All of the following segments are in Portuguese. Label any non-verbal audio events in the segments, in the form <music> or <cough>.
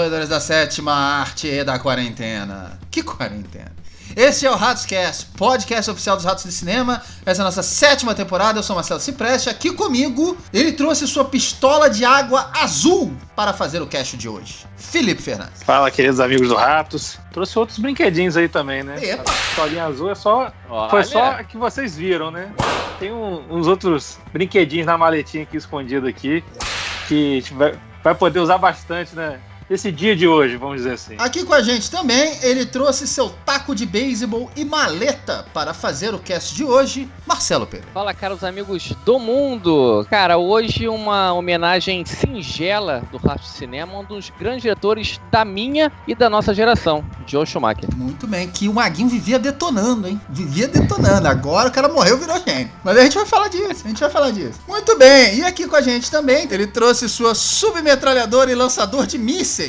Roedores da sétima arte e da quarentena. Que quarentena? Esse é o Ratoscast, podcast oficial dos Ratos de Cinema. Essa é a nossa sétima temporada. Eu sou Marcelo Cipreste. Aqui comigo, ele trouxe sua pistola de água azul para fazer o cast de hoje. Felipe Fernandes. Fala, queridos amigos do Ratos. Trouxe outros brinquedinhos aí também, né? Epa. A pistolinha azul é só. Olha. Foi só que vocês viram, né? Tem um- uns outros brinquedinhos na maletinha aqui escondido aqui. Que a gente vai, vai poder usar bastante, né? Esse dia de hoje, vamos dizer assim. Aqui com a gente também, ele trouxe seu taco de beisebol e maleta para fazer o cast de hoje, Marcelo Pereira. Fala, caros amigos do mundo! Cara, hoje uma homenagem singela do Rastro de Cinema, um dos grandes diretores da minha e da nossa geração, Joe Schumacher. Muito bem, que o Maguinho vivia detonando, hein? Vivia detonando. Agora o cara morreu, virou gênio. Mas a gente vai falar disso, a gente vai falar disso. Muito bem, e aqui com a gente também, ele trouxe sua submetralhadora e lançador de mísseis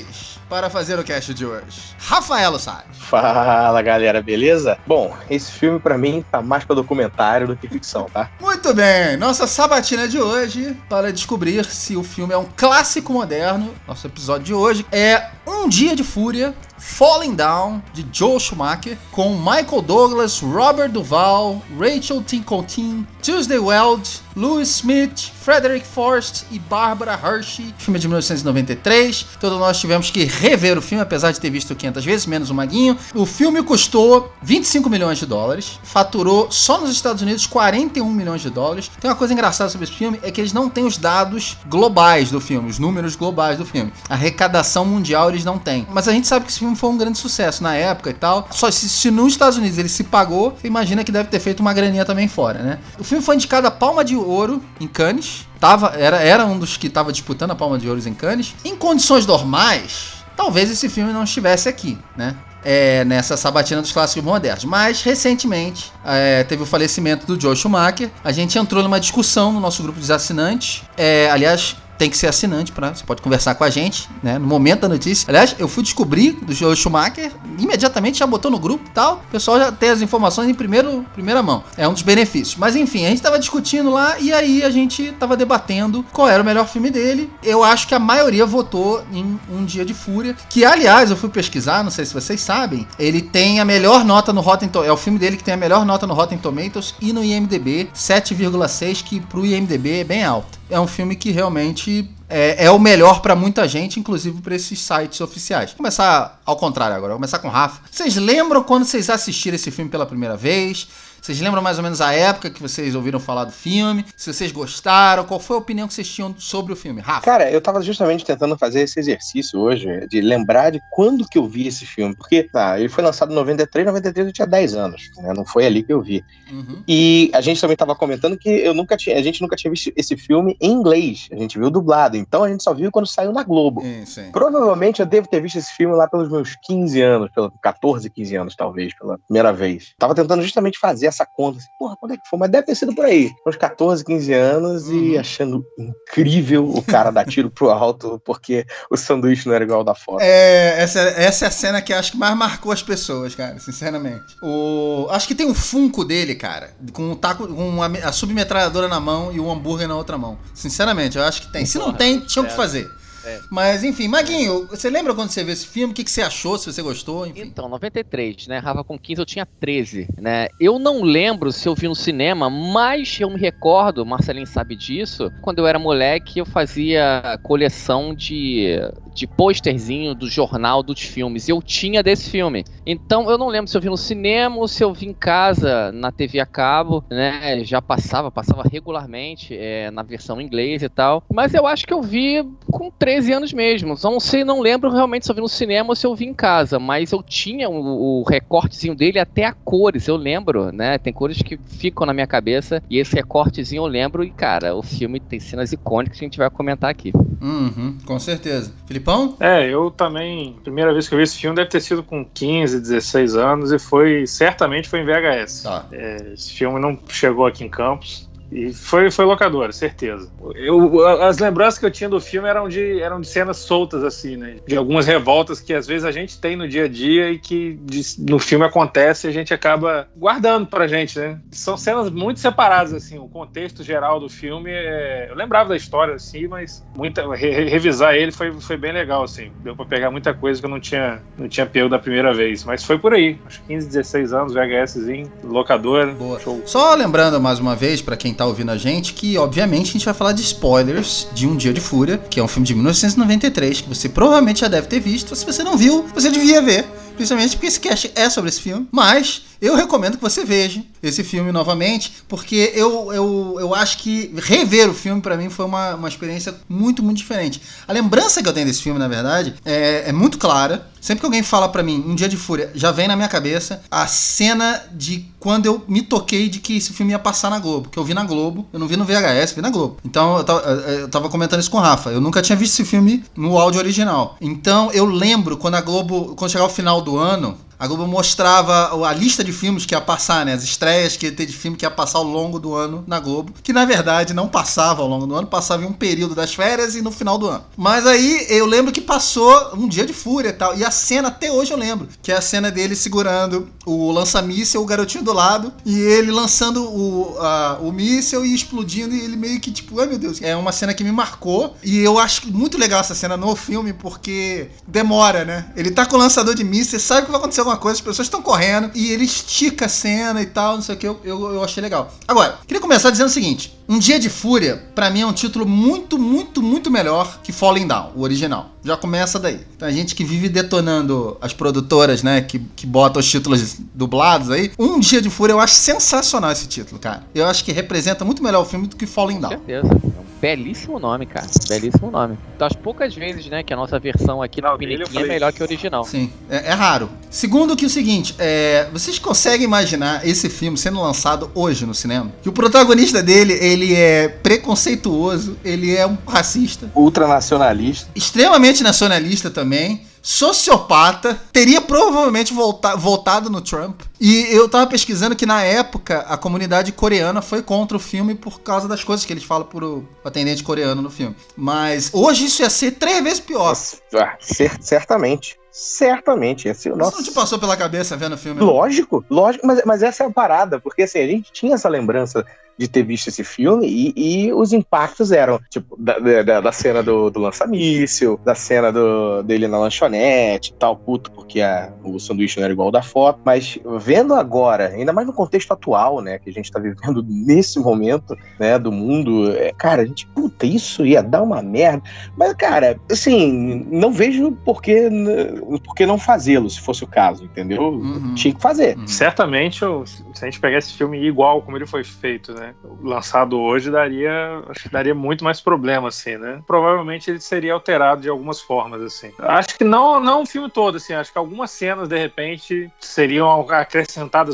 para fazer o cast de hoje. Rafaelo Salles. Fala galera, beleza? Bom, esse filme pra mim tá mais pra documentário do que ficção, tá? Muito bem, nossa sabatina de hoje para descobrir se o filme é um clássico moderno. Nosso episódio de hoje é Um Dia de Fúria, Falling Down, de Joel Schumacher, com Michael Douglas, Robert Duvall, Rachel Tincotin, Tuesday Weld, Louis Smith, Frederick Forrest e Barbara Hershey. Filme de 1993. Todos nós tivemos que rever o filme, apesar de ter visto 500 vezes, menos o Maguinho. O filme custou 25 milhões de dólares, faturou só nos Estados Unidos 41 milhões de dólares. Tem uma coisa engraçada sobre esse filme, é que eles não têm os dados globais do filme, os números globais do filme. A arrecadação mundial eles não têm. Mas a gente sabe que esse filme foi um grande sucesso na época e tal. Só se, se nos Estados Unidos ele se pagou, imagina que deve ter feito uma graninha também fora, né? O filme foi indicado a Palma de Ouro em Cannes. Tava, era, era um dos que estava disputando a Palma de Ouro em Cannes. Em condições normais, talvez esse filme não estivesse aqui, né? É, nessa sabatina dos clássicos modernos. Mas, recentemente, é, teve o falecimento do Joe Schumacher. A gente entrou numa discussão no nosso grupo de assinantes. É, aliás, tem que ser assinante para você pode conversar com a gente, né? No momento da notícia. Aliás, eu fui descobrir do Joe Schumacher, imediatamente já botou no grupo e tal. O pessoal já tem as informações em primeiro, primeira mão. É um dos benefícios. Mas enfim, a gente tava discutindo lá e aí a gente tava debatendo qual era o melhor filme dele. Eu acho que a maioria votou em Um Dia de Fúria, que aliás eu fui pesquisar, não sei se vocês sabem, ele tem a melhor nota no Rotten Tomatoes, é o filme dele que tem a melhor nota no Rotten Tomatoes e no IMDb, 7,6, que pro IMDb é bem alto. É um filme que realmente é, é o melhor pra muita gente, inclusive pra esses sites oficiais. Vou começar ao contrário agora, vou começar com o Rafa. Vocês lembram quando vocês assistiram esse filme pela primeira vez? Vocês lembram mais ou menos a época que vocês ouviram falar do filme? Se vocês gostaram, qual foi a opinião que vocês tinham sobre o filme? Rafa? Cara, eu tava justamente tentando fazer esse exercício hoje, de lembrar de quando que eu vi esse filme. Porque, ah, ele foi lançado em 93, 93 eu tinha 10 anos, né? Não foi ali que eu vi. Uhum. E a gente também tava comentando que eu nunca tinha, a gente nunca tinha visto esse filme em inglês. A gente viu dublado, então a gente só viu quando saiu na Globo. Sim, sim. Provavelmente eu devo ter visto esse filme lá pelos meus 15 anos, pelos 14, 15 anos, talvez, pela primeira vez. Tava tentando justamente fazer essa conta, assim, porra, quando é que foi? Mas deve ter sido por aí. Uns 14, 15 anos e Uhum. achando incrível o cara dar tiro pro alto porque o sanduíche não era igual ao da foto. É, essa, essa é a cena que acho que mais marcou as pessoas, cara, sinceramente. O, acho que tem um funko dele, cara, com um taco, com uma, a submetralhadora na mão e o hambúrguer na outra mão. Sinceramente, eu acho que tem. Se não tem, tinha o que é. fazer. É. Mas, enfim, Maguinho, você lembra quando você viu esse filme? O que, que você achou? Se você gostou? Enfim. Então, 93, né? Rafa com 15, eu tinha 13, né? Eu não lembro se eu vi no cinema, mas eu me recordo, Marcelinho sabe disso, quando eu era moleque, eu fazia coleção de, de posterzinho do jornal dos filmes. Eu tinha desse filme. Então, eu não lembro se eu vi no cinema ou se eu vi em casa, na TV a cabo, né? Já passava, passava regularmente é, na versão inglesa e tal. Mas eu acho que eu vi com 13 anos mesmo. Só não sei, não lembro realmente se eu vi no cinema ou se eu vi em casa. Mas eu tinha o, o recortezinho dele até a cores, eu lembro, né? Tem cores que ficam na minha cabeça. E esse recortezinho eu lembro. E, cara, o filme tem cenas icônicas que a gente vai comentar aqui. Uhum, com certeza. Filipão? É, eu também, primeira vez que eu vi esse filme deve ter sido com 15, 16 anos e foi, certamente foi em VHS. Tá. É, esse filme não chegou aqui em Campos. E foi, foi locadora, certeza. Eu, as lembranças que eu tinha do filme eram de, eram de cenas soltas, assim, né? De algumas revoltas que às vezes a gente tem no dia a dia e que de, no filme acontece e a gente acaba guardando pra gente, né? São cenas muito separadas, assim. O contexto geral do filme é... Eu lembrava da história, assim, mas muita, re, revisar ele foi, foi bem legal, assim. Deu pra pegar muita coisa que eu não tinha, não tinha pego da primeira vez. Mas foi por aí. Acho que 15, 16 anos, VHSzinho, locadora. Boa. Show. Só lembrando mais uma vez, para quem tá ouvindo a gente, que obviamente a gente vai falar de spoilers de Um Dia de Fúria, que é um filme de 1993, que você provavelmente já deve ter visto. Se você não viu, você devia ver. Principalmente porque esse cast é sobre esse filme. Mas eu recomendo que você veja esse filme novamente, porque eu, eu, eu acho que rever o filme para mim foi uma, uma experiência muito, muito diferente. A lembrança que eu tenho desse filme, na verdade, é, é muito clara. Sempre que alguém fala para mim Um Dia de Fúria, já vem na minha cabeça a cena de quando eu me toquei de que esse filme ia passar na Globo. Que eu vi na Globo, eu não vi no VHS, vi na Globo. Então eu tava, eu tava comentando isso com o Rafa. Eu nunca tinha visto esse filme no áudio original. Então eu lembro quando a Globo, quando chegar o final do ano, a Globo mostrava a lista de filmes que ia passar, né? As estreias que ia ter de filme que ia passar ao longo do ano na Globo. Que na verdade não passava ao longo do ano, passava em um período das férias e no final do ano. Mas aí eu lembro que passou um dia de fúria e tal. E a cena, até hoje eu lembro, que é a cena dele segurando o lança-míssel, o garotinho do lado, e ele lançando o, uh, o míssel e explodindo, e ele meio que tipo, ai meu Deus. É uma cena que me marcou. E eu acho muito legal essa cena no filme, porque demora, né? Ele tá com o lançador de míssil, sabe que vai acontecer coisa, as pessoas estão correndo e ele estica a cena e tal, não sei o que, eu, eu, eu achei legal. Agora, queria começar dizendo o seguinte: Um Dia de Fúria, para mim, é um título muito, muito, muito melhor que Falling Down, o original. Já começa daí. Então a gente que vive detonando as produtoras, né, que, que botam os títulos dublados aí. Um Dia de Fúria, eu acho sensacional esse título, cara. Eu acho que representa muito melhor o filme do que Falling Down. Com certeza. Belíssimo nome, cara. Belíssimo nome. Então, as poucas vezes, né, que a nossa versão aqui na Piniquinha é melhor que o original. Sim, é, é raro. Segundo que o seguinte, é, vocês conseguem imaginar esse filme sendo lançado hoje no cinema? Que o protagonista dele, ele é preconceituoso, ele é um racista. Ultranacionalista. Extremamente nacionalista também sociopata, teria provavelmente volta, votado no Trump. E eu tava pesquisando que na época a comunidade coreana foi contra o filme por causa das coisas que eles falam pro atendente coreano no filme. Mas hoje isso ia ser três vezes pior. Ah, certamente. Certamente. Esse, Isso nossa... não te passou pela cabeça vendo o filme? Lógico, lógico, mas, mas essa é a parada, porque assim, a gente tinha essa lembrança de ter visto esse filme e, e os impactos eram, tipo, da, da, da cena do, do lança-míssil, da cena do, dele na lanchonete tal, puto, porque a, o sanduíche não era igual ao da foto. Mas vendo agora, ainda mais no contexto atual, né, que a gente tá vivendo <laughs> nesse momento, né, do mundo, é, cara, a gente, puta, isso ia dar uma merda. Mas, cara, assim, não vejo por que, por que não fazê-lo, se fosse o caso, entendeu? Uhum. Tinha que fazer. Uhum. Certamente, se a gente pegar esse filme igual como ele foi feito, né? Lançado hoje daria, acho que daria muito mais problema, assim, né? Provavelmente ele seria alterado de algumas formas, assim. Acho que não, não o filme todo, assim. Acho que algumas cenas, de repente, seriam acrescentadas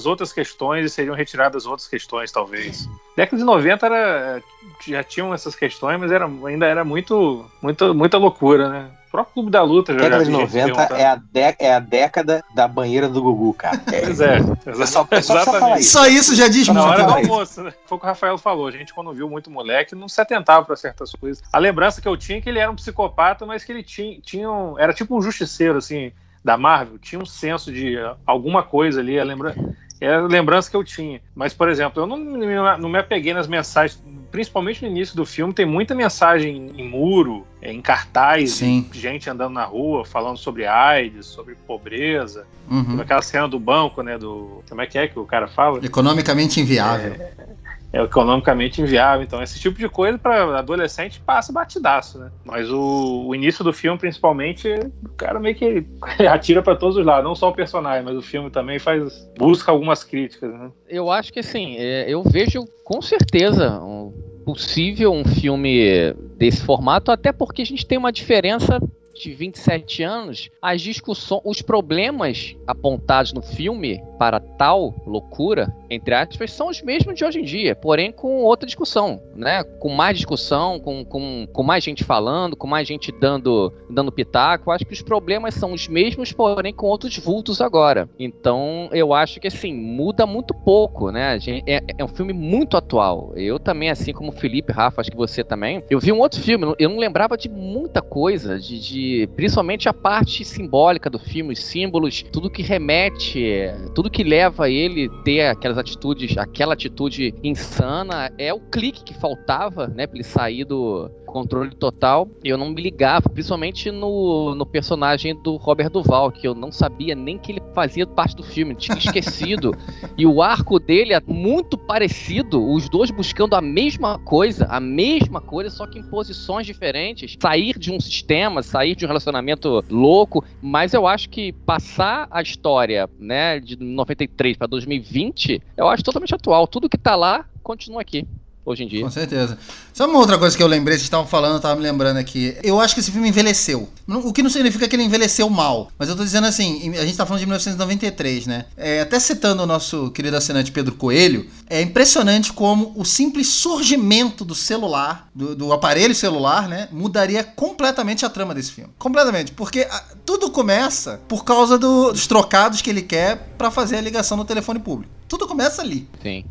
outras questões e seriam retiradas outras questões, talvez. Década de 90 era, já tinham essas questões, mas era, ainda era muito, muito, muita loucura, né? O próprio Clube da Luta já Década de 90 é a, de, é a década da banheira do Gugu, cara. <laughs> Pois é, é só, é só exatamente. Isso. só isso já diz muito. Na hora do almoço, né? Foi o que o Rafael falou. A gente, quando viu muito moleque, não se atentava para certas coisas. A lembrança que eu tinha é que ele era um psicopata, mas que ele tinha, tinha um, era tipo um justiceiro, assim, da Marvel. Tinha um senso de alguma coisa ali. A lembrança é a lembrança que eu tinha. Mas, por exemplo, eu não, não me apeguei nas mensagens, principalmente no início do filme, tem muita mensagem em muro, é, em cartaz, Sim. gente andando na rua falando sobre AIDS, sobre pobreza. Uhum. Aquela cena do banco, né? Do. Como é que é que o cara fala? Economicamente inviável. É, é economicamente inviável. Então, esse tipo de coisa para adolescente passa batidaço, né? Mas o, o, início do filme, principalmente, o cara meio que <laughs> atira para todos os lados, não só o personagem, mas o filme também faz busca algumas críticas, né? Eu acho que assim, eu vejo com certeza possível um filme desse formato, até porque a gente tem uma diferença de 27 anos, as discussões, os problemas apontados no filme para tal loucura, entre aspas, são os mesmos de hoje em dia, porém com outra discussão, né? Com mais discussão, com, com, com mais gente falando, com mais gente dando, dando pitaco. Acho que os problemas são os mesmos, porém com outros vultos agora. Então eu acho que assim, muda muito pouco, né? É, é um filme muito atual. Eu também, assim como o Felipe, Rafa, acho que você também. Eu vi um outro filme, eu não lembrava de muita coisa, de, de principalmente a parte simbólica do filme, os símbolos, tudo que remete, tudo que leva ele ter aquelas atitudes, aquela atitude insana, é o clique que faltava, né, pra ele sair do controle total. Eu não me ligava, principalmente no, no personagem do Robert Duval, que eu não sabia nem que ele fazia parte do filme, tinha <laughs> esquecido. e o arco dele é muito parecido, os dois buscando a mesma coisa, a mesma coisa, só que em posições diferentes. Sair de um sistema, sair de um relacionamento louco, mas eu acho que passar a história, né, de 93 para 2020, eu acho totalmente atual. Tudo que tá lá continua aqui hoje em dia. Com certeza. Sabe uma outra coisa que eu lembrei, vocês estavam falando, eu tava me lembrando aqui. Eu acho que esse filme envelheceu. O que não significa que ele envelheceu mal. Mas eu tô dizendo assim, a gente tá falando de 1993, né? É, até citando o nosso querido assinante Pedro Coelho, é impressionante como o simples surgimento do celular, do, do aparelho celular, né? Mudaria completamente a trama desse filme. Completamente. Porque a, tudo começa por causa do, dos trocados que ele quer para fazer a ligação no telefone público. Tudo começa ali. Sim.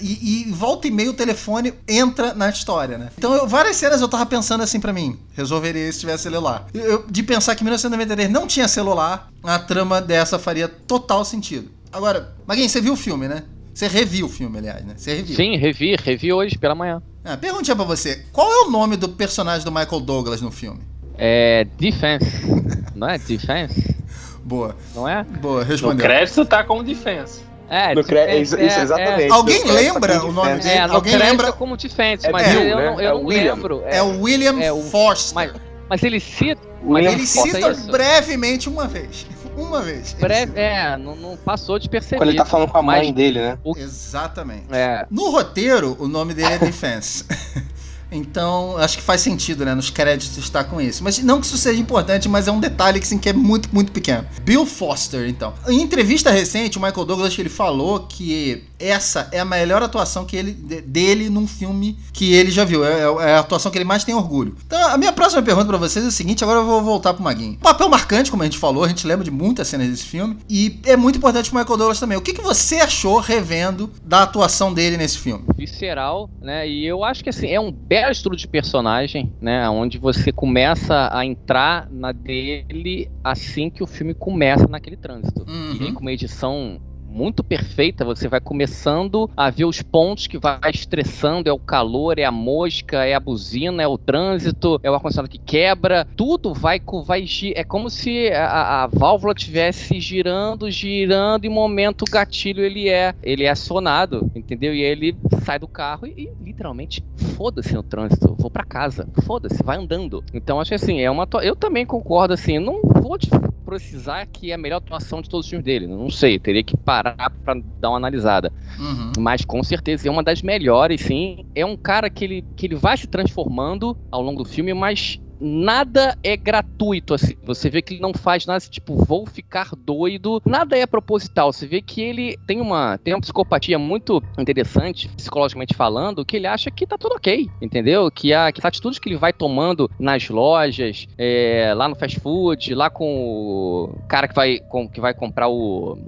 E, e, volta e meia o telefone entra na história, né? Então, eu, várias cenas eu tava pensando assim para mim, resolveria se tivesse celular. Eu, de pensar que 1993 não tinha celular, a trama dessa faria total sentido. Agora, Maguinho, você viu o filme, né? Você reviu o filme, aliás, né? Você reviu. Sim, revi, revi hoje pela manhã. Ah, perguntinha pra você, qual é o nome do personagem do Michael Douglas no filme? É Defense, <laughs> não é? Defense? Boa. Não é? Boa, respondeu. No crédito tá como Defense. É, No cre... é, isso, é, exatamente. Alguém No crédito lembra o nome dele? É, Alguém lembra? como Defense, É mas Bill, eu, né? não, É eu o não William. lembro. É o William é o- Forster. Mas, mas ele cita. Mas Ele cita isso. brevemente uma vez. <laughs> Uma vez. É, não, não passou de perceber. Quando ele tá falando com a mãe dele, né? Exatamente. É, No roteiro, o nome dele é Defense. <laughs> Então, acho que faz sentido, né? Nos créditos estar com isso. Mas não que isso seja importante, mas é um detalhe que, assim, que é muito, muito pequeno. Bill Foster, então. Em entrevista recente, o Michael Douglas ele falou que essa é a melhor atuação que ele, de- dele num filme que ele já viu. É, é a atuação que ele mais tem orgulho. Então, a minha próxima pergunta pra vocês é o seguinte: agora eu vou voltar pro Maguinho. Papel marcante, como a gente falou, a gente lembra de muitas cenas desse filme. E é muito importante pro Michael Douglas também. O que, que você achou revendo da atuação dele nesse filme? visceral, né? E eu acho que assim, é um belo estudo de personagem, né? Onde você começa a entrar na dele assim que o filme começa naquele trânsito. Uhum. E aí, com uma edição muito perfeita, você vai começando a ver os pontos que vai estressando, é o calor, é a mosca, é a buzina, é o trânsito, é o ar-condicionado que quebra, tudo vai, vai é como se a, a válvula tivesse girando, girando, e no momento o gatilho ele é, ele é acionado, entendeu? E aí ele sai do carro e, e, literalmente foda-se no trânsito, vou pra casa, foda-se, vai andando. Então acho que assim, é uma eu também concordo assim, não vou te precisar que é a melhor atuação de todos os filmes dele. Não sei, teria que parar pra dar uma analisada. Uhum. Mas com certeza é uma das melhores, sim. É um cara que ele, que ele vai se transformando ao longo do filme, mas nada é gratuito, assim. Você vê que ele não faz nada, tipo, vou ficar doido. Nada é proposital. Você vê que ele tem uma, tem uma psicopatia muito interessante, psicologicamente falando, que ele acha que tá tudo ok, entendeu? Que, a, que as atitudes que ele vai tomando nas lojas, é, lá no fast food, lá com o cara que vai, com, que vai comprar o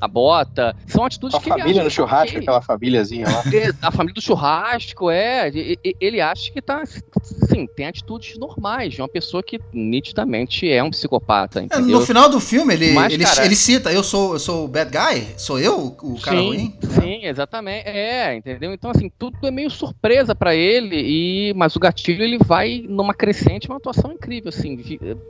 a bota. São atitudes A que ele família no churrasco, ok. aquela famíliazinha lá. <laughs> É, A família do churrasco, é. Ele acha que tá. Sim, tem atitudes normais de uma pessoa que nitidamente é um psicopata, É, entendeu? no final do filme, ele, Mas, ele, cara- ele cita, eu sou, eu sou o bad guy? Sou eu o cara sim, ruim? sim, exatamente. É, entendeu? Então, assim, tudo é meio surpresa pra ele, e mas o gatilho ele vai numa crescente, uma atuação incrível, assim,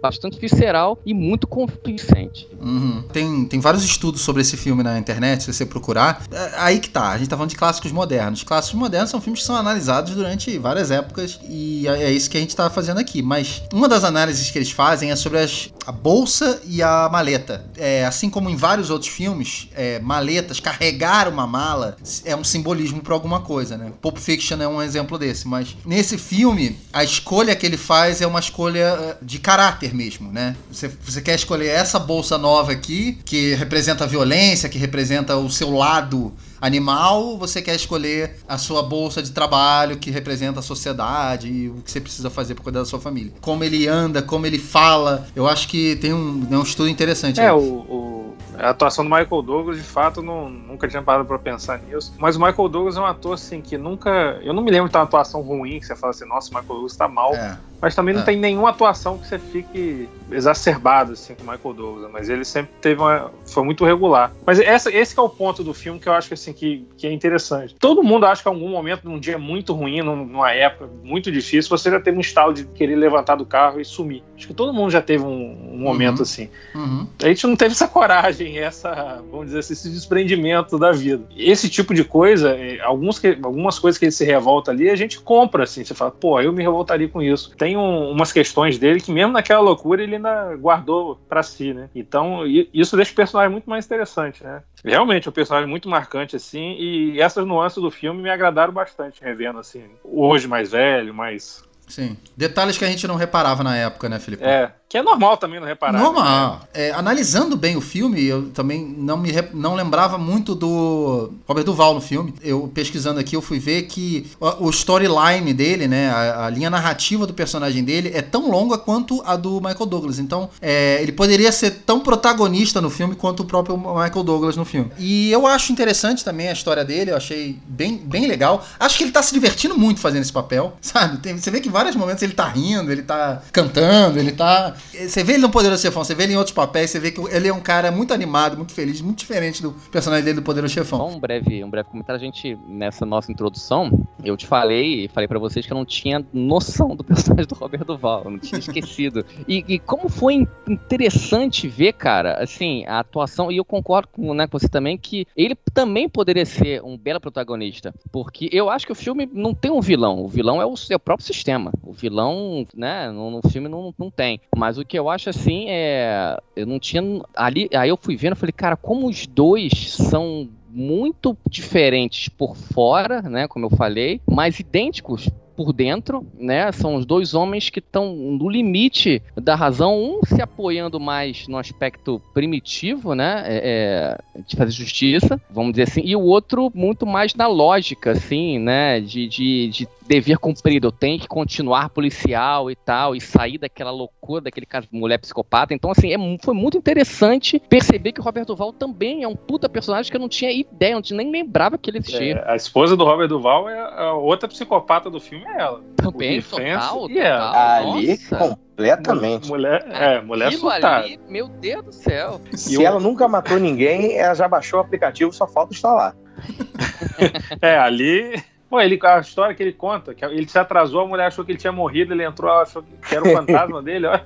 bastante visceral e muito convincente. Uhum. Tem, tem vários estudos sobre esse filme na internet, se você procurar. É, Aí que tá, a gente tá falando de clássicos modernos. Clássicos modernos são filmes que são analisados durante várias épocas e é é isso que a gente tá fazendo aqui. Mas uma das análises que eles fazem é sobre as, a bolsa e a maleta. É, assim como em vários outros filmes, é, maletas, carregar uma mala é um simbolismo para alguma coisa, né? Pulp Fiction é um exemplo desse, mas nesse filme, a escolha que ele faz é uma escolha é, de caráter mesmo, né? Você, você quer escolher essa bolsa nova aqui, que representa a violência, que representa o seu lado animal, você quer escolher a sua bolsa de trabalho que representa a sociedade e o que você precisa fazer para cuidar da sua família. Como ele anda, como ele fala, eu acho que tem um, um estudo interessante. É, o, o a atuação do Michael Douglas, de fato, não, nunca tinha parado pra pensar nisso. Mas o Michael Douglas é um ator, assim, que nunca. Eu não me lembro de ter uma atuação ruim, que você fala assim, nossa, o Michael Douglas tá mal. É. Mas também não é. tem nenhuma atuação que você fique exacerbado assim com o Michael Douglas, mas ele sempre teve uma foi muito regular. Mas essa, esse é o ponto do filme que eu acho assim que, que é interessante. Todo mundo acha que em algum momento num dia muito ruim, numa época muito difícil, você já teve um estalo de querer levantar do carro e sumir. Acho que todo mundo já teve um, um momento uhum. assim. Uhum. A gente não teve essa coragem, essa, vamos dizer assim, esse desprendimento da vida. Esse tipo de coisa, é, alguns que, algumas coisas que ele se revolta ali, a gente compra assim, você fala, pô, eu me revoltaria com isso. Tem tem um, umas questões dele que mesmo naquela loucura ele ainda guardou para si, né? Então isso deixa o personagem muito mais interessante, né? Realmente um personagem muito marcante assim e essas nuances do filme me agradaram bastante revendo assim, hoje mais velho, mais Sim. Detalhes que a gente não reparava na época, né, Felipe? É, que é normal também não reparar. Né? Normal. Né? É, analisando bem o filme, eu também não me não lembrava muito do Robert Duval no filme. Eu pesquisando aqui, eu fui ver que o storyline dele, né, a, a linha narrativa do personagem dele é tão longa quanto a do Michael Douglas. Então, é, ele poderia ser tão protagonista no filme quanto o próprio Michael Douglas no filme. E eu acho interessante também a história dele, eu achei bem, bem legal. Acho que ele tá se divertindo muito fazendo esse papel, <laughs> sabe? Tem, você vê que em vários momentos ele tá rindo, ele tá cantando, ele tá você vê ele no Poderoso Chefão, você vê ele em outros papéis, você vê que ele é um cara muito animado, muito feliz, muito diferente do personagem dele do Poderoso Chefão. um breve, um breve comentário. A gente, nessa nossa introdução, eu te falei, falei para vocês que eu não tinha noção do <laughs> personagem do Robert Duval, eu não tinha esquecido. e, e, como foi interessante ver, cara, assim, a atuação, e eu concordo com, né, com você também, que ele também poderia ser um belo protagonista, porque eu acho que o filme não tem um vilão, o vilão é o, é o próprio sistema. O vilão, né, no, no filme não, não tem. Mas o que eu acho assim é. Eu não tinha. Ali, aí eu fui vendo falei, cara, como os dois são muito diferentes por fora, né? Como eu falei, mas idênticos por dentro, né? São os dois homens que estão no limite da razão, um se apoiando mais no aspecto primitivo, né? É, é, de fazer justiça, vamos dizer assim, e o outro muito mais na lógica, assim, né? De, de, de dever cumprido, eu tenho que continuar policial e tal, e sair daquela loucura, daquele caso mulher psicopata. Então, assim, é, foi muito interessante perceber que o Robert Duval também é um puta personagem que eu não tinha ideia, tinha, nem lembrava que ele existia. É, a esposa do Robert Duval é a outra psicopata do filme, é ela. Também, total, total. Ela. Ali, completamente. Mulher, é, mulher surtada. Ali, meu Deus do céu. Se ela nunca matou ninguém, ela já baixou o aplicativo, só falta instalar. <laughs> é, ali Pô, ele, a história que ele conta, que ele se atrasou, a mulher achou que ele tinha morrido, ele entrou, achou que era o fantasma <laughs> dele. Ó.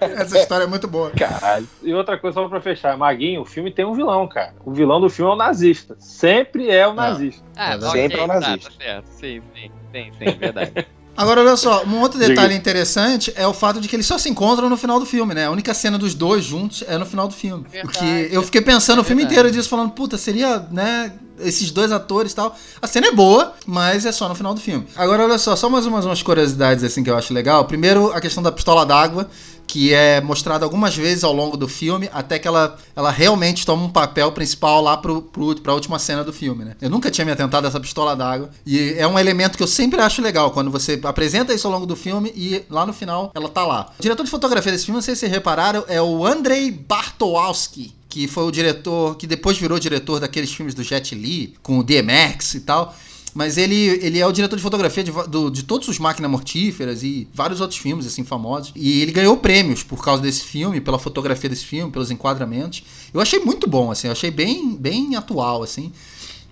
Essa história é muito boa. Caralho. E outra coisa, só pra fechar, Maguinho, o filme tem um vilão, cara. O vilão do filme é o nazista. Sempre é o nazista. Ah, sempre okay, é o nazista. Tá, tá certo. Sim, sim, sim, sim, verdade. <laughs> Agora, olha só, um outro detalhe interessante é o fato de que eles só se encontram no final do filme, né? A única cena dos dois juntos é no final do filme. Verdade, Porque eu fiquei pensando é o filme inteiro disso, falando, puta, seria, né, esses dois atores e tal. A cena é boa, mas é só no final do filme. Agora, olha só, só mais umas, umas curiosidades assim que eu acho legal. Primeiro, a questão da pistola d'água que é mostrado algumas vezes ao longo do filme, até que ela, ela realmente toma um papel principal lá pro, pro, pra última cena do filme, né? Eu nunca tinha me atentado a essa pistola d'água, e é um elemento que eu sempre acho legal, quando você apresenta isso ao longo do filme e lá no final ela tá lá. O diretor de fotografia desse filme, não sei se repararam, é o Andrei Bartowski, que foi o diretor, que depois virou diretor daqueles filmes do Jet Li, com o DMX e tal. Mas ele, ele é o diretor de fotografia de, do, de todos os Máquinas Mortíferas e vários outros filmes, assim, famosos. E ele ganhou prêmios por causa desse filme, pela fotografia desse filme, pelos enquadramentos. Eu achei muito bom, assim, eu achei bem, bem atual, assim.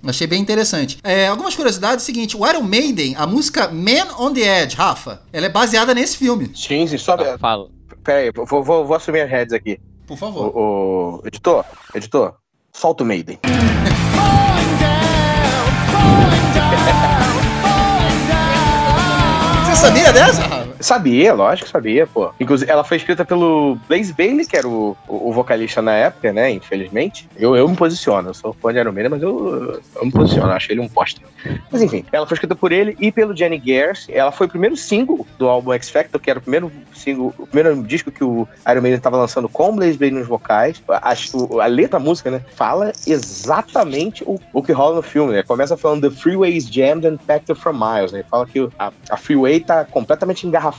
Achei bem interessante. É, algumas curiosidades, seguinte, o Iron Maiden, a música Man on the Edge, Rafa, ela é baseada nesse filme. Sim, sim, só... Ah, fala. Pera aí, vou, vou, vou assumir as heads aqui. Por favor. O, o, editor, editor, solta o Maiden. <laughs> Você sabia dessa, Sabia, lógico que sabia, pô. Inclusive, ela foi escrita pelo Blaze Bailey, que era o, o, vocalista na época, né? Infelizmente. Eu, eu me posiciono, eu sou fã de Iron Maiden, mas eu, eu me posiciono, acho ele um poste. Mas enfim, ela foi escrita por ele e pelo Jenny Gers. Ela foi o primeiro single do álbum X Factor, que era o primeiro single, o primeiro disco que o Iron Maiden estava lançando com Blaze Bailey nos vocais. A, a, a letra da música, né? Fala exatamente o, o que rola no filme, né? Começa falando The Freeway is jammed and packed from miles, né? Fala que a, a freeway tá completamente engarrafada,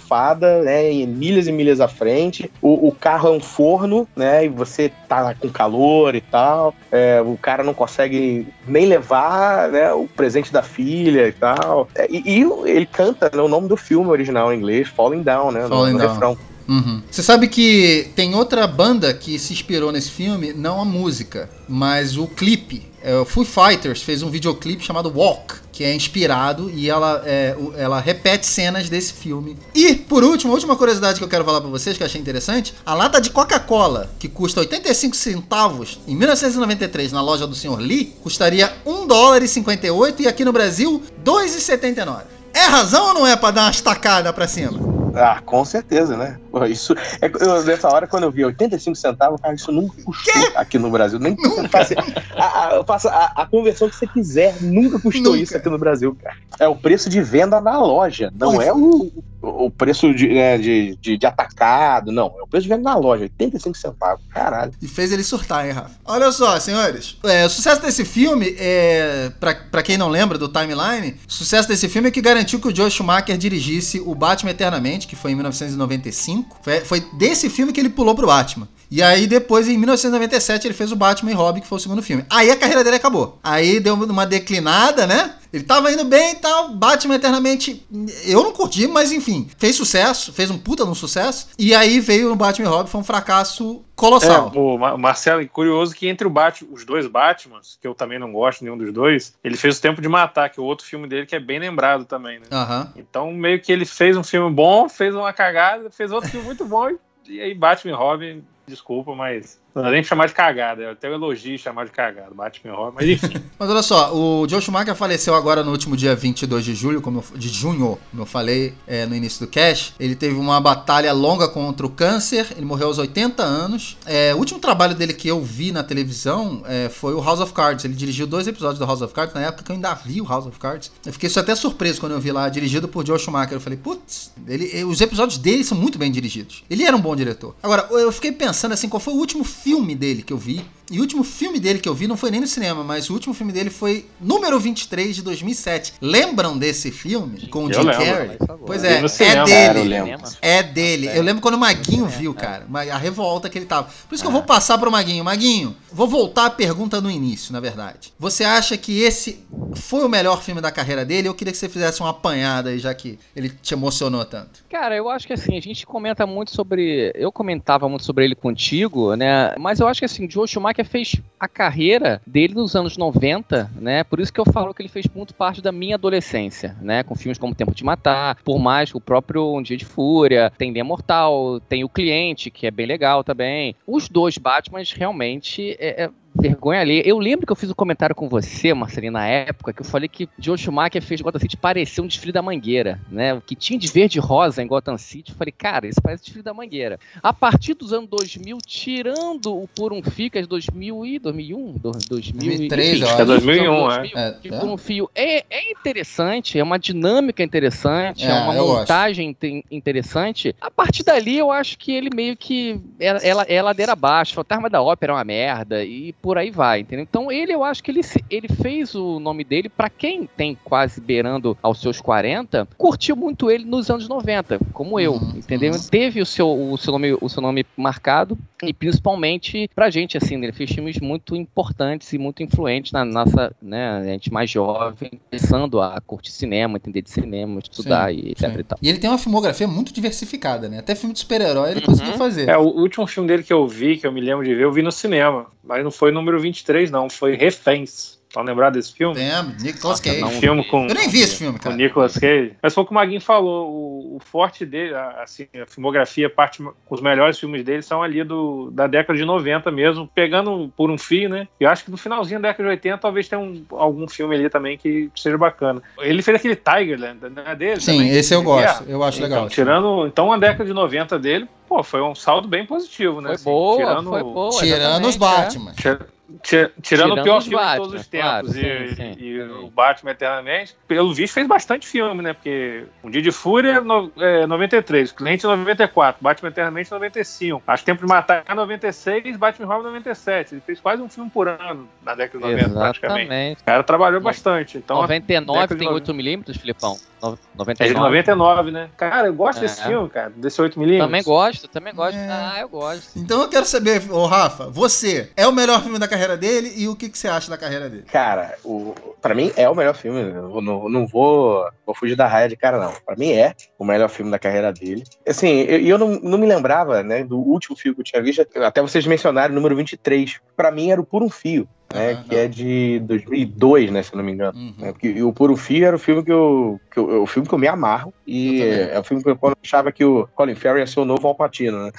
né? Em milhas e milhas à frente. O, o carro é um forno, né? E você tá com calor e tal. É, o cara não consegue nem levar né, o presente da filha e tal. É, e, e ele canta né, o nome do filme original em inglês, Falling Down, né? Falling no, no Down. refrão. Uhum. Você sabe que tem outra banda que se inspirou nesse filme, não a música, mas o clipe. É, o Foo Fighters fez um videoclipe chamado Walk, que é inspirado e ela, é, ela repete cenas desse filme. E, por último, a última curiosidade que eu quero falar para vocês, que eu achei interessante, a lata de Coca-Cola, que custa 85 centavos em 1993 na loja do Sr. Lee, custaria 1 dólar e 58 e aqui no Brasil, 2,79. É razão ou não é para dar uma estacada para cima? Ah, com certeza, né? Isso, é, eu, nessa hora, quando eu vi 85 centavos, cara, isso nunca custou que? aqui no Brasil. Nem faça, <laughs> a, a, faça a, a, conversão que você quiser, nunca custou nunca. isso aqui no Brasil, cara. É o preço de venda na loja, não é o, o preço de, né, de, de, de, atacado, não. É o preço de venda na loja, 85 centavos. Caralho. E fez ele surtar, hein, Rafa? Olha só, senhores. É, o sucesso desse filme, é, pra, pra quem não lembra do timeline, o sucesso desse filme é que garantiu que o Joe Schumacher dirigisse o Batman Eternamente, que foi em 1995. Foi, foi desse filme que ele pulou pro Batman. E aí depois, em 1997, ele fez o Batman e Robin, que foi o segundo filme. Aí a carreira dele acabou. Aí deu uma declinada, né? Ele tava indo bem e tal, Batman Eternamente. Eu não curti, mas enfim, fez sucesso, fez um puta no sucesso. E aí veio o Batman e Robin, foi um fracasso colossal. É, o Marcelo, curioso que entre o Batman, os dois Batmans, que eu também não gosto nenhum dos dois, ele fez o Tempo de Matar, que é o outro filme dele que é bem lembrado também, né? Uhum. Então, meio que ele fez um filme bom, fez uma cagada, fez outro filme muito bom e aí Batman e Robin, desculpa, mas não dá nem chamar de cagada, é até um elogio chamar de cagada, Batman Robin, mas enfim. <laughs> mas olha só, o Joe Schumacher faleceu agora no último dia 22 de julho, como eu, de junho, como eu falei é, no início do cast. Ele teve uma batalha longa contra o câncer, ele morreu aos 80 anos. É, o último trabalho dele que eu vi na televisão é, foi o House of Cards. Ele dirigiu dois episódios do House of Cards, na época que eu ainda vi o House of Cards. Eu fiquei até surpreso quando eu vi lá, dirigido por Joe Schumacher. Eu falei, putz, os episódios dele são muito bem dirigidos. Ele era um bom diretor. Agora, eu fiquei pensando assim, qual foi o último filme dele que eu vi. E o último filme dele que eu vi não foi nem no cinema, mas o último filme dele foi número 23 de 2007. Lembram desse filme? Com o Jim Carrey? Pois é, é dele. É dele. Eu lembro quando o Maguinho viu, cara. A revolta que ele tava. Por isso que eu vou passar pro Maguinho. Maguinho, vou voltar a pergunta no início, na verdade. Você acha que esse foi o melhor filme da carreira dele? Eu queria que você fizesse uma apanhada aí, já que ele te emocionou tanto. Cara, eu acho que assim, a gente comenta muito sobre. Eu comentava muito sobre ele contigo, né? Mas eu acho que assim, Joe Schumacher fez a carreira dele nos anos 90, né? Por isso que eu falo que ele fez muito parte da minha adolescência, né? Com filmes como Tempo de Matar, por mais o próprio Um Dia de Fúria, tem Linha Mortal, tem O Cliente, que é bem legal também. Os dois Batmans realmente é, é vergonha ali. Eu lembro que eu fiz um comentário com você, Marcelinho, na época, que eu falei que Joe Schumacher fez Gotham City parecer um desfile da Mangueira, né? O que tinha de verde e rosa em Gotham City, eu falei, cara, isso parece desfile da Mangueira. A partir dos anos 2000, tirando o Por um Fio, que é de 2000 e 2001, 2003, eu acho. É 2001, é. é. Por um Fio é, é interessante, é uma dinâmica interessante, é, é uma montagem interessante. A partir dali, eu acho que ele meio que é, é, é ladeira abaixo. Fantasma da Ópera é uma merda e por aí vai, entendeu? Então ele, eu acho que ele, ele fez o nome dele, para quem tem quase beirando aos seus 40, curtiu muito ele nos anos 90, como eu, uhum, entendeu? Uhum. Teve o seu, o, seu nome, o seu nome marcado, e principalmente pra gente, assim, ele fez filmes muito importantes e muito influentes na nossa, né, a gente mais jovem, começando a curtir cinema, entender de cinema, estudar sim, e etc e tal. E ele tem uma filmografia muito diversificada, né? Até filme de super-herói ele uhum. conseguiu fazer. É, o último filme dele que eu vi, que eu me lembro de ver, eu vi no cinema, mas não foi número 23, não, foi Reféns. Tá lembrado desse filme? Lembro, Nicolas Cage. não Um filme com, Eu nem vi esse filme, com cara. o Nicolas Cage. Mas foi o que o Maguinho falou, o, o forte dele, a- assim, a filmografia, parte, os melhores filmes dele são ali do, da década de 90 mesmo, pegando por um fio, né? Eu acho que no finalzinho da década de 80 talvez tenha um, algum filme ali também que seja bacana. Ele fez aquele Tigerland, não é dele? Sim, também? esse eu De gosto. guerra? Eu acho Então, legal. tirando, então a década de 90 dele, pô, foi um saldo bem positivo, né? Foi assim, boa, tirando, foi boa. Tirando os é. Batman. Tira- tira- tirando, o Tirando pior filme de Batman, todos os claro, tempos e, sim, sim. e o Batman Eternamente, pelo visto fez bastante filme, né? Porque Um Dia de Fúria no, é, 93, Cliente 94, Batman Eternamente 95, Acho Tempo de Matar 96, Batman Robin 97. Ele fez quase um filme por ano na década de 90, praticamente. Exatamente. O cara trabalhou bastante. Então, 99 década de tem 90. 8mm, Filipão? No- é de 99. 99, né? Cara, eu gosto É. desse filme, cara, desse 8mm. Também gosto, também gosto. É. Ah, eu gosto. Então eu quero saber, ô Rafa, você é o melhor filme da carreira dele e o que, que você acha da carreira dele? Cara, o, pra mim é o melhor filme. Eu não, não vou, vou fugir da raia de cara, não. Pra mim é o melhor filme da carreira dele. Assim, eu, eu não, não me lembrava, né, do último filme que eu tinha visto. Até vocês mencionaram o número 23. Pra mim era o Por um Fio, né, que é de 2002, né, se não me engano. Uhum. É, porque o Puro Fio era o filme que eu, que eu, é o filme que eu me amarro. E também. é o filme que eu achava que o Colin Farrell ia ser o novo Alpatino, né?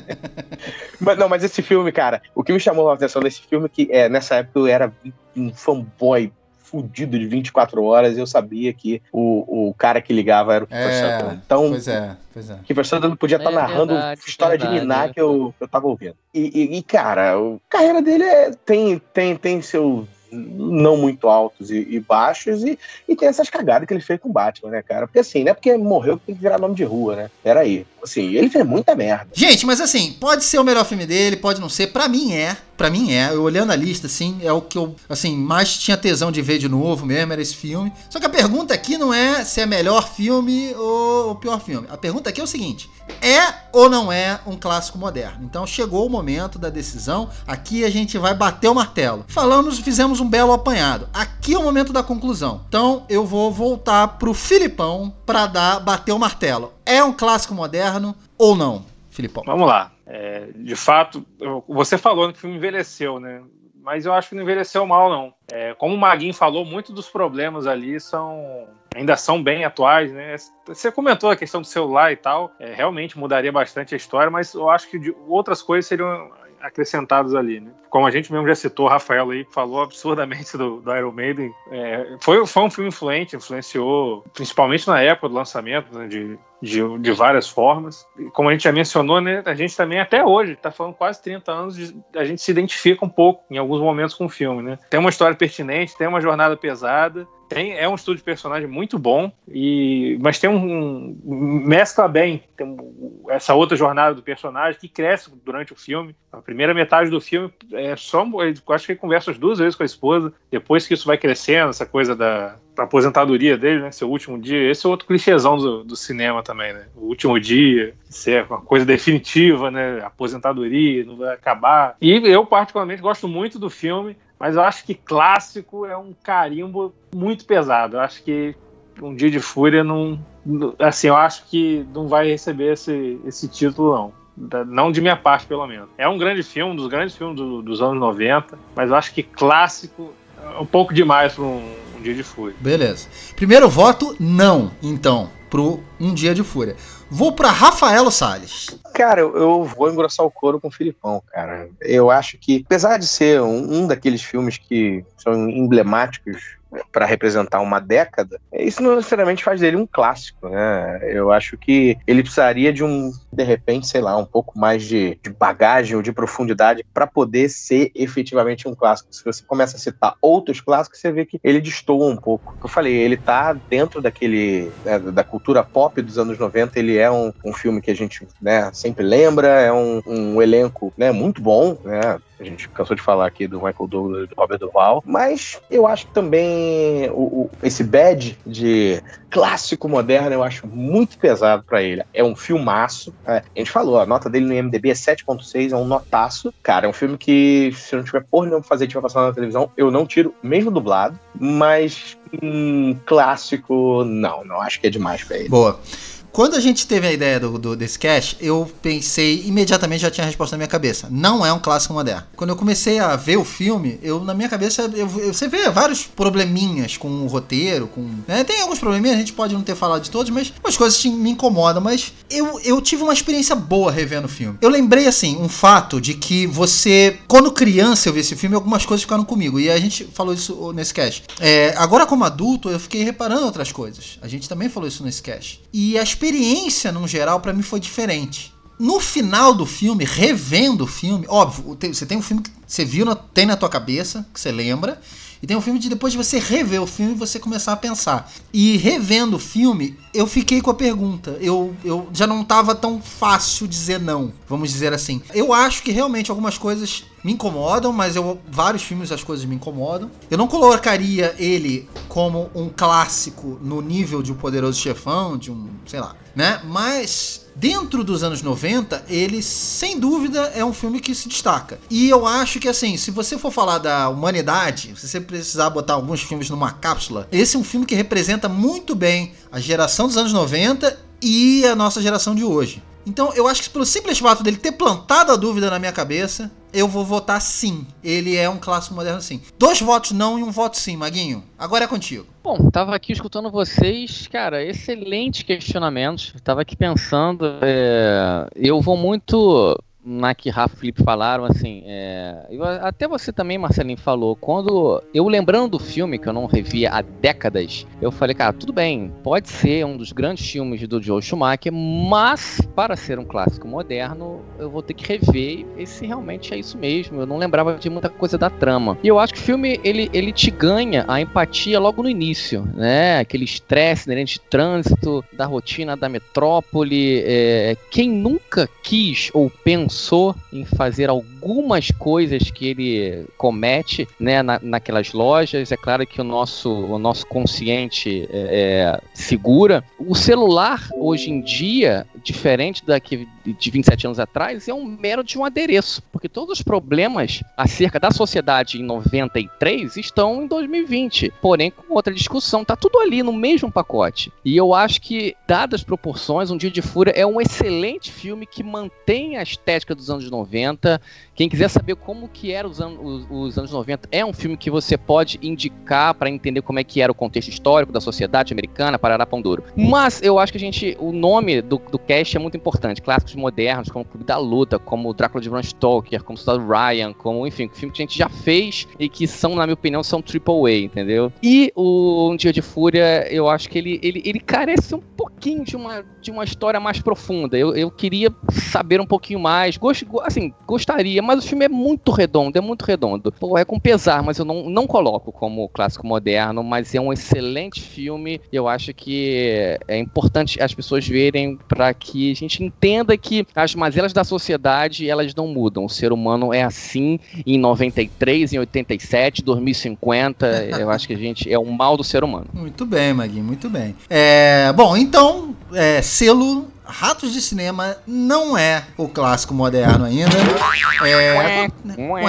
<laughs> mas, não, mas esse filme, cara, o que me chamou a atenção desse filme é que é, nessa época eu era um fanboy fudido de 24 horas e eu sabia que o, o cara que ligava era o Kiefer É, Sutherland. Então, Pois é, pois é. Kiefer Sutherland podia estar É narrando verdade, história verdade, de Niná é que eu, eu tava ouvindo. E, e- e, cara, a carreira dele é- tem, tem, tem seus não muito altos e, e baixos e, e tem essas cagadas que ele fez com o Batman, né, cara? Porque assim, não é porque morreu que tem que virar nome de rua, né? Peraí. Assim, ele fez muita merda. Gente, mas assim, pode ser o melhor filme dele, pode não ser. Pra mim é. Pra mim é. Eu olhando a lista, assim, é o que eu, assim, mais tinha tesão de ver de novo mesmo, era esse filme. Só que a pergunta aqui não é se é melhor filme ou o pior filme. A pergunta aqui é o seguinte: é ou não é um clássico moderno? Então chegou o momento da decisão. Aqui a gente vai bater o martelo. Falamos, fizemos um belo apanhado. Aqui é o momento da conclusão. Então eu vou voltar pro Filipão pra dar bater o martelo. É um clássico moderno ou não, Filipão? Vamos lá. É, de fato, você falou que o filme envelheceu, né? Mas eu acho que não envelheceu mal, não. É, como o Maguinho falou, muitos dos problemas ali são ainda são bem atuais, né? Você comentou a questão do celular e tal, é, realmente mudaria bastante a história, mas eu acho que outras coisas seriam acrescentadas ali, né? Como a gente mesmo já citou, o Rafael aí falou absurdamente do, do Iron Maiden. É, foi, foi um filme influente, influenciou principalmente na época do lançamento, né, de, de, de várias formas. E como a gente já mencionou, né, a gente também até hoje, está falando quase 30 anos, de- a gente se identifica um pouco em alguns momentos com o filme, né? Tem uma história pertinente, tem uma jornada pesada, tem, é um estudo de personagem muito bom, e, mas tem um, um- mescla bem tem essa outra jornada do personagem que cresce durante o filme. A primeira metade do filme é só, acho que ele conversa as duas vezes com a esposa, depois que isso vai crescendo, essa coisa da, da aposentadoria dele, né, seu último dia, esse é outro clichêzão do, do cinema também, né, o último dia, ser uma coisa definitiva, né, aposentadoria, não vai acabar. E eu particularmente gosto muito do filme, mas eu acho que clássico é um carimbo muito pesado. Eu acho que um dia de fúria não, assim, eu acho que não vai receber esse, esse título não. Não de minha parte, pelo menos. É um grande filme, um dos grandes filmes do- dos anos 90, mas eu acho que clássico é um pouco demais para um, um dia de fúria. Beleza. Primeiro voto, não, então, pro Um Dia de Fúria. Vou pra Rafaelo Salles. Cara, eu, vou engrossar o couro com o Filipão, cara. Eu acho que, apesar de ser um, um daqueles filmes que são emblemáticos para representar uma década, isso não necessariamente faz dele um clássico, né? Eu acho que ele precisaria de um, de repente, sei lá, um pouco mais de, de bagagem ou de profundidade para poder ser efetivamente um clássico. Se você começa a citar outros clássicos, você vê que ele destoa um pouco. Eu falei, ele tá dentro daquele né, da cultura pop dos anos 90, ele é um, um filme que a gente né, sempre lembra, é um, um elenco né, muito bom, né? A gente cansou de falar aqui do Michael Douglas e do Robert Duval, mas eu acho que também o, o- esse badge de clássico moderno eu acho muito pesado pra ele. É um filmaço. é, a gente falou, a nota dele no IMDb é 7.6, é um notaço. Cara, é um filme que se não tiver porra nenhuma pra fazer, tiver passando na televisão, eu não tiro, mesmo dublado, mas um clássico, não, não acho que é demais pra ele. Boa. Quando a gente teve a ideia do, do, desse cast, eu pensei, imediatamente já tinha a resposta na minha cabeça. Não é um clássico moderno. Quando eu comecei a ver o filme, eu na minha cabeça, eu, eu, você vê vários probleminhas com o roteiro, com. Né? Tem alguns probleminhas, gente pode não ter falado de todos, mas umas coisas me incomodam. Mas eu, eu tive uma experiência boa revendo o filme. Eu lembrei, assim, um fato de que você. Quando criança eu vi esse filme, algumas coisas ficaram comigo. E a gente falou isso nesse cast. É, agora, como adulto, eu fiquei reparando outras coisas. A gente também falou isso nesse cast. E a experiência, no geral, para mim foi diferente. No final do filme, revendo o filme, óbvio, você tem um filme que você viu, tem na tua cabeça, que você lembra, e tem um filme de depois de você rever o filme você começar a pensar. E revendo o filme, eu fiquei com a pergunta. Eu, eu já não tava tão fácil dizer não, vamos dizer assim. Eu acho que realmente algumas coisas me incomodam, mas eu vários filmes as coisas me incomodam. Eu não colocaria ele como um clássico no nível de um poderoso chefão, de um, sei lá, né? Mas dentro dos anos 90, ele sem dúvida é um filme que se destaca. E eu acho que assim, se você for falar da humanidade, se você precisar botar alguns filmes numa cápsula, esse é um filme que representa muito bem a geração dos anos 90 e a nossa geração de hoje. Então eu acho que pelo simples fato dele ter plantado a dúvida na minha cabeça, eu vou votar sim. Ele é um clássico moderno sim. Dois votos não e um voto sim, Maguinho. Agora é contigo. Bom, tava aqui escutando vocês, cara, excelente questionamento. Tava aqui pensando, é... eu vou muito na que Rafa e Felipe falaram, assim, é, eu, até você também, Marcelinho, falou, quando eu lembrando do filme, que eu não revia há décadas, eu falei, cara, tudo bem, pode ser um dos grandes filmes do Joe Schumacher, mas para ser um clássico moderno, eu vou ter que rever e se realmente é isso mesmo, eu não lembrava de muita coisa da trama. E eu acho que o filme, ele, ele te ganha a empatia logo no início, né, aquele estresse inerente de trânsito, da rotina da metrópole, é, quem nunca quis ou pensou pensou em fazer algumas coisas que ele comete né, na, naquelas lojas. É claro que o nosso, o nosso consciente é, é segura. O celular, hoje em dia, diferente daqui de 27 anos atrás, é um mero de um adereço, porque todos os problemas acerca da sociedade em 93 estão em 2020, porém com outra discussão, tá tudo ali no mesmo pacote. E eu acho que, dadas as proporções, Um Dia de Fúria é um excelente filme que mantém a estética dos anos 90. Quem quiser saber como que eram os, an os, os anos 90, é um filme que você pode indicar para entender como é que era o contexto histórico da sociedade americana, Parará Pão Duro. Mas eu acho que a gente, o nome do, do cast é muito importante. Clássicos modernos, como Clube da Luta, como Drácula de Bram Stoker, como Soldado Ryan, como, enfim, filme que a gente já fez e que são, na minha opinião, são triple A, entendeu? E o Um Dia de Fúria, eu acho que ele, ele, ele carece um pouquinho de uma, de uma história mais profunda. Eu, eu queria saber um pouquinho mais. Gost, assim, gostaria, mas o filme é muito redondo, é muito redondo. Pô, é com pesar, mas eu não, não coloco como clássico moderno, mas é um excelente filme. Eu acho que é importante as pessoas verem para que a gente entenda que as mazelas da sociedade, elas não mudam. O ser humano é assim em 93, em 87, 2050. eu acho que a gente é o mal do ser humano. Muito bem, Magui, muito bem. É, bom, então, é, selo Ratos de Cinema não é o clássico moderno ainda.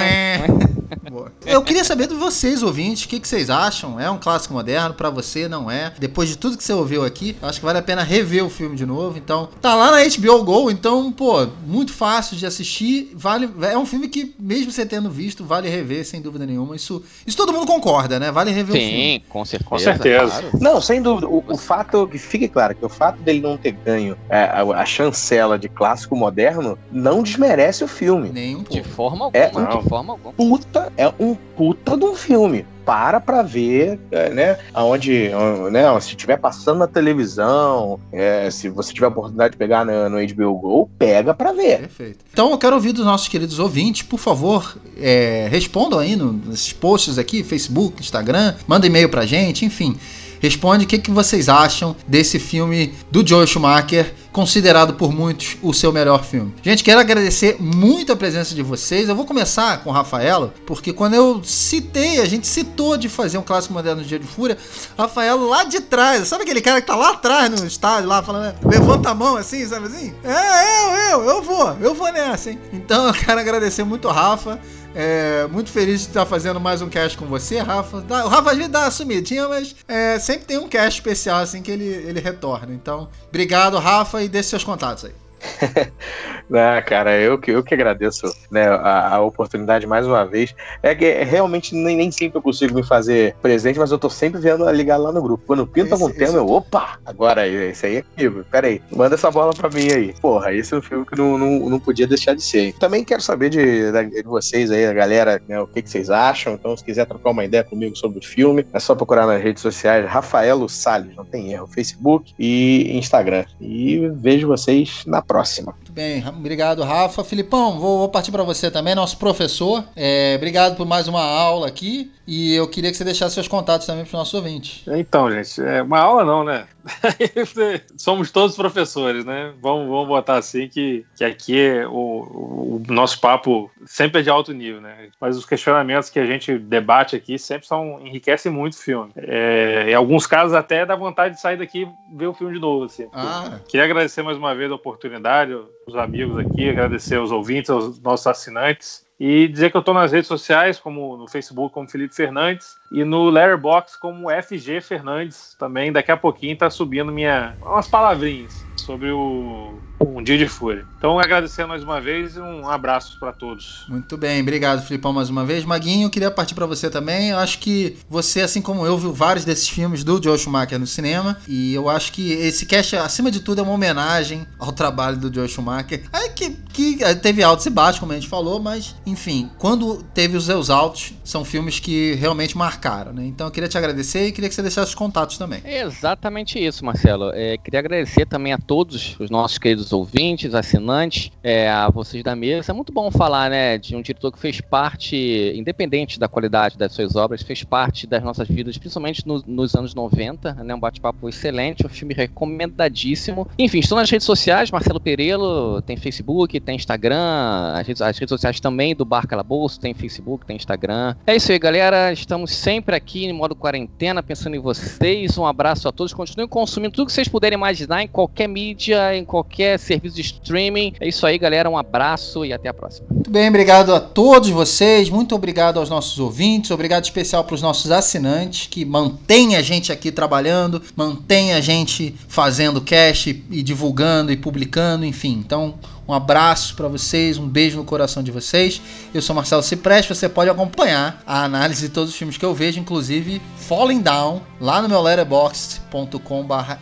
É. Eu queria saber de vocês, ouvintes, o que, que vocês acham? É um clássico moderno? Para você, não é? Depois de tudo que você ouviu aqui, acho que vale a pena rever o filme de novo. Então, tá lá na HBO Go, então, pô, muito fácil de assistir. Vale, é um filme que, mesmo você tendo visto, vale rever, sem dúvida nenhuma. Isso, isso todo mundo concorda, né? Vale rever Sim, o filme. Sim, com certeza. Com certeza. Claro. Não, sem dúvida. O, o, fato, que fique claro, que o fato dele não ter ganho é, a, a, chancela de clássico moderno não desmerece o filme. Nem um pouco. De forma alguma. É de forma alguma. Puta, é um puta de um filme. Para pra ver, é, né? Aonde, né? Se estiver passando na televisão, é, se você tiver a oportunidade de pegar no, no HBO Go, pega pra ver. Perfeito. Então eu quero ouvir dos nossos queridos ouvintes, por favor, é, respondam aí no, nesses posts aqui, Facebook, Instagram, manda e-mail pra gente, enfim. Responde o que, que vocês acham desse filme do Joe Schumacher, considerado por muitos o seu melhor filme. Gente, quero agradecer muito a presença de vocês. Eu vou começar com o Rafaelo, porque quando eu citei, a gente citou de fazer um clássico moderno no Dia de Fúria, Rafaelo lá de trás, sabe aquele cara que tá lá atrás no estádio, lá falando, levanta a mão assim, sabe assim? É, eu, eu, eu vou, eu vou nessa, hein? Então eu quero agradecer muito o Rafa É, muito feliz de estar fazendo mais um cast com você, Rafa. O Rafa vezes dá uma sumidinha, mas é, sempre tem um cast especial assim que ele, ele retorna. Então, obrigado, Rafa, e deixe seus contatos aí. <laughs> ah, cara, eu que, eu que agradeço né, a, a, oportunidade mais uma vez. É que realmente nem, nem sempre eu consigo me fazer presente, mas eu tô sempre vendo ligar lá no grupo. Quando pinta algum tema, eu, opa, agora esse aí é comigo. Pera aí, manda essa bola pra mim aí. Porra, esse é um filme que não, não, não podia deixar de ser. Também quero saber de, de vocês aí, a galera, né, o que, que vocês acham. Então, se quiser trocar uma ideia comigo sobre o filme, é só procurar nas redes sociais Rafaelo Salles, não tem erro, Facebook e Instagram. E vejo vocês na próxima próxima. Muito bem, obrigado, Rafa. Filipão, vou, vou partir para você também, nosso professor. É, obrigado por mais uma aula aqui. E eu queria que você deixasse seus contatos também para os nossos ouvintes. Então, gente, é uma aula não, né? <laughs> Somos todos professores, né? Vamos, vamos botar assim que, que aqui é o, o, nosso papo sempre é de alto nível, né? Mas os questionamentos que a gente debate aqui sempre são enriquecem muito o filme. É, em alguns casos até dá vontade de sair daqui e ver o filme de novo. Assim. Ah. Queria agradecer mais uma vez a oportunidade, os amigos aqui, agradecer aos ouvintes, aos nossos assinantes. E dizer que eu estou nas redes sociais, como no Facebook como Felipe Fernandes, e no Letterboxd como FG Fernandes também. Daqui a pouquinho tá subindo minha umas palavrinhas sobre o um dia de fúria. Então, agradecer mais uma vez e um abraço para todos. Muito bem, obrigado, Filipão, mais uma vez. Maguinho, queria partir para você também. Eu acho que você, assim como eu, viu vários desses filmes do Joe Schumacher no cinema. E eu acho que esse cast, acima de tudo, é uma homenagem ao trabalho do Joe Schumacher. É que, que teve altos e baixos, como a gente falou, mas, enfim, quando teve os seus altos, são filmes que realmente marcaram, né? Então eu queria te agradecer e queria que você deixasse os contatos também. É exatamente isso, Marcelo. É, queria agradecer também a todos os nossos queridos ouvintes, assinantes, é, a vocês da mesa. É muito bom falar, né, de um diretor que fez parte, independente da qualidade das suas obras, fez parte das nossas vidas, principalmente no, nos anos 90, né, um bate-papo excelente, um filme recomendadíssimo. Enfim, estou nas redes sociais, Marcelo Perelo, tem Facebook, tem Instagram, as redes, as redes sociais também do Bar Calabouço, tem Facebook, tem Instagram. É isso aí, galera, estamos sempre aqui em modo quarentena, pensando em vocês. Um abraço a todos, continuem consumindo tudo que vocês puderem imaginar em qualquer mídia, em qualquer serviço de streaming. É isso aí, galera. Um abraço e até a próxima. Muito bem, obrigado a todos vocês. Muito obrigado aos nossos ouvintes. Obrigado especial para os nossos assinantes que mantêm a gente aqui trabalhando, mantêm a gente fazendo cash e divulgando e publicando, enfim. Então, um abraço para vocês, um beijo no coração de vocês. Eu sou Marcelo Cipreste, você pode acompanhar a análise de todos os filmes que eu vejo, inclusive Falling Down, lá no meu letterboxd.com.br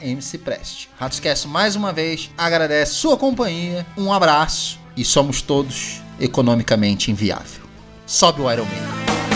mcprest. Ratoscast mais uma vez agradece sua companhia, um abraço e somos todos economicamente inviável. Sobe o Iron Man.